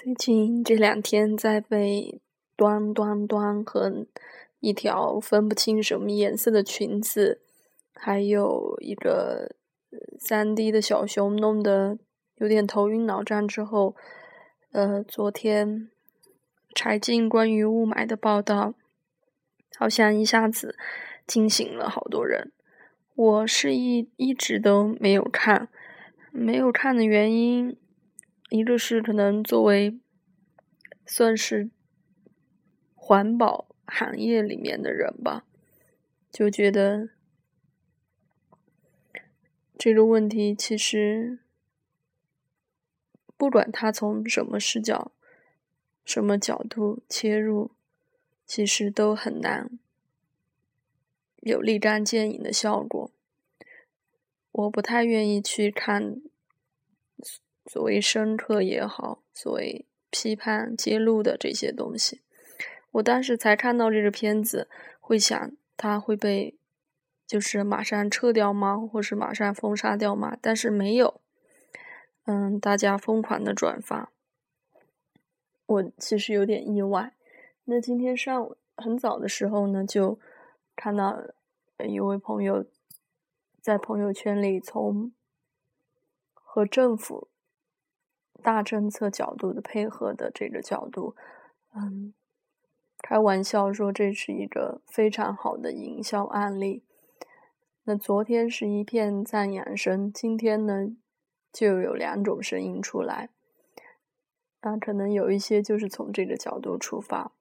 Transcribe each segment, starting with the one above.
最近这两天在被端端端和一条分不清什么颜色的裙子，还有一个三 D 的小熊弄得有点头晕脑胀之后，呃，昨天柴静关于雾霾的报道，好像一下子惊醒了好多人。我是一一直都没有看，没有看的原因。一个是可能作为算是环保行业里面的人吧，就觉得这个问题其实不管他从什么视角、什么角度切入，其实都很难有立竿见影的效果。我不太愿意去看。所谓深刻也好，所谓批判揭露的这些东西，我当时才看到这个片子，会想它会被就是马上撤掉吗，或是马上封杀掉吗？但是没有，嗯，大家疯狂的转发，我其实有点意外。那今天上午很早的时候呢，就看到一位朋友在朋友圈里从和政府。大政策角度的配合的这个角度，嗯，开玩笑说这是一个非常好的营销案例。那昨天是一片赞扬声，今天呢就有两种声音出来。那可能有一些就是从这个角度出发，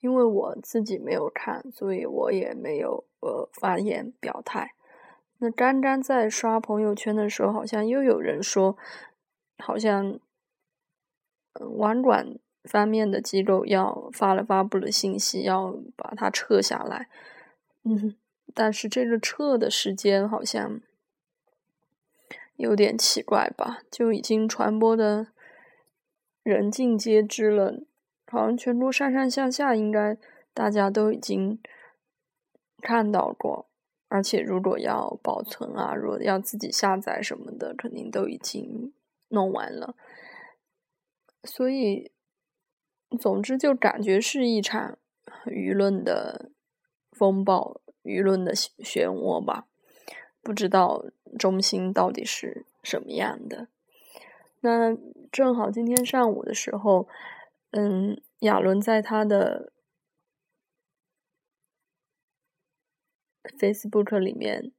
因为我自己没有看，所以我也没有呃发言表态。那刚刚在刷朋友圈的时候，好像又有人说。好像，网管方面的机构要发了发布了信息，要把它撤下来。嗯，但是这个撤的时间好像有点奇怪吧？就已经传播的人尽皆知了，好像全国上上下下应该大家都已经看到过，而且如果要保存啊，如果要自己下载什么的，肯定都已经。弄完了，所以，总之就感觉是一场舆论的风暴，舆论的漩涡吧。不知道中心到底是什么样的。那正好今天上午的时候，嗯，亚伦在他的 Facebook 里面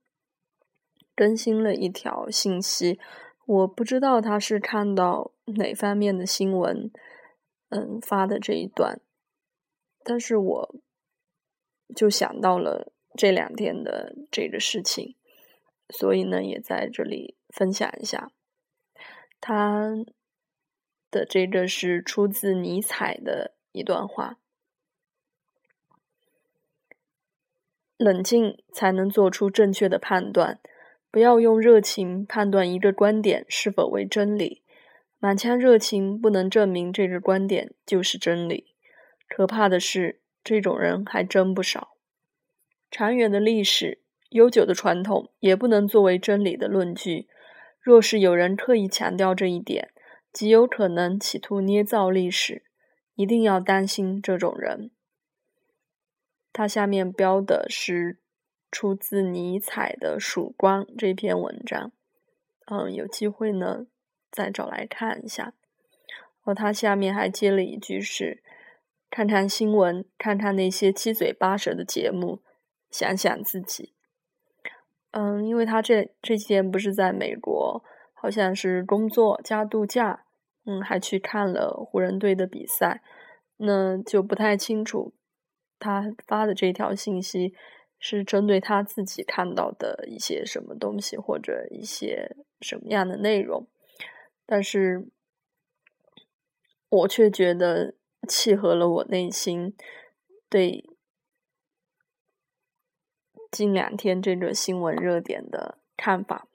更新了一条信息。我不知道他是看到哪方面的新闻，嗯，发的这一段，但是我就想到了这两天的这个事情，所以呢，也在这里分享一下。他的这个是出自尼采的一段话：冷静才能做出正确的判断。不要用热情判断一个观点是否为真理，满腔热情不能证明这个观点就是真理。可怕的是，这种人还真不少。长远的历史、悠久的传统也不能作为真理的论据。若是有人刻意强调这一点，极有可能企图捏造历史。一定要当心这种人。他下面标的是。出自尼采的《曙光》这篇文章，嗯，有机会呢再找来看一下。哦，他下面还接了一句是：“看看新闻，看看那些七嘴八舌的节目，想想自己。”嗯，因为他这这几天不是在美国，好像是工作加度假，嗯，还去看了湖人队的比赛，那就不太清楚他发的这条信息。是针对他自己看到的一些什么东西，或者一些什么样的内容，但是我却觉得契合了我内心对近两天这个新闻热点的看法，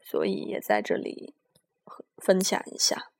所以也在这里分享一下。